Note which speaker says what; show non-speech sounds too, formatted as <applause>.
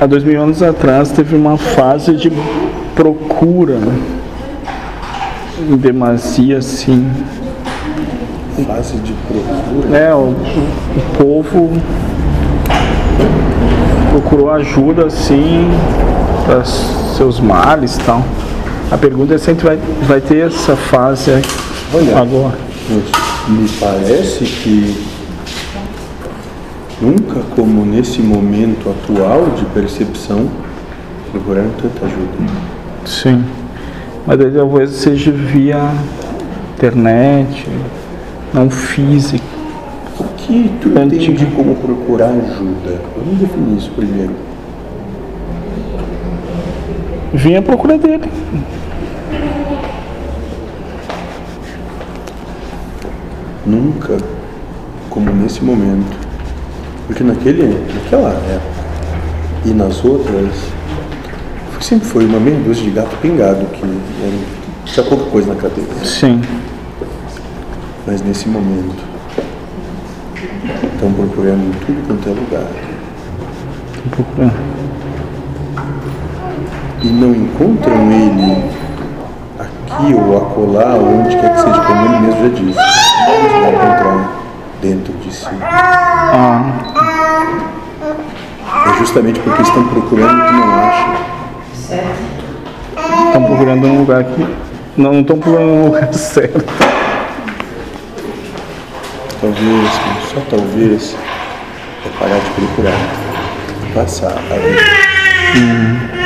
Speaker 1: Há dois mil anos atrás teve uma fase de procura em demasia assim.
Speaker 2: Fase de procura.
Speaker 1: É, o, o, o povo procurou ajuda assim para seus males e tal. A pergunta é se a gente vai, vai ter essa fase
Speaker 2: Olha.
Speaker 1: agora.
Speaker 2: Me parece que nunca como nesse momento atual de percepção procuraram tanta ajuda.
Speaker 1: Sim. Mas talvez seja via internet, não físico.
Speaker 2: O que tu
Speaker 1: Antigo.
Speaker 2: entende como procurar ajuda? Vamos definir isso primeiro.
Speaker 1: Vinha à procura dele.
Speaker 2: Nunca como nesse momento. Porque naquele, naquela época e nas outras, sempre foi uma meia dúzia de gato pingado que era, tinha pouca coisa na cadeia.
Speaker 1: Sim.
Speaker 2: Mas nesse momento, estão procurando em tudo quanto é lugar.
Speaker 1: Procurando.
Speaker 2: E não encontram ele aqui ou acolá, ou onde quer que seja, como ele mesmo já disse. Eles vão encontrar dentro de si.
Speaker 1: Ah,
Speaker 2: justamente porque estão procurando que não acham.
Speaker 1: estão procurando um lugar que. Não estão procurando um lugar <laughs> certo.
Speaker 2: Talvez, só talvez, é parar de procurar. Passar a vida.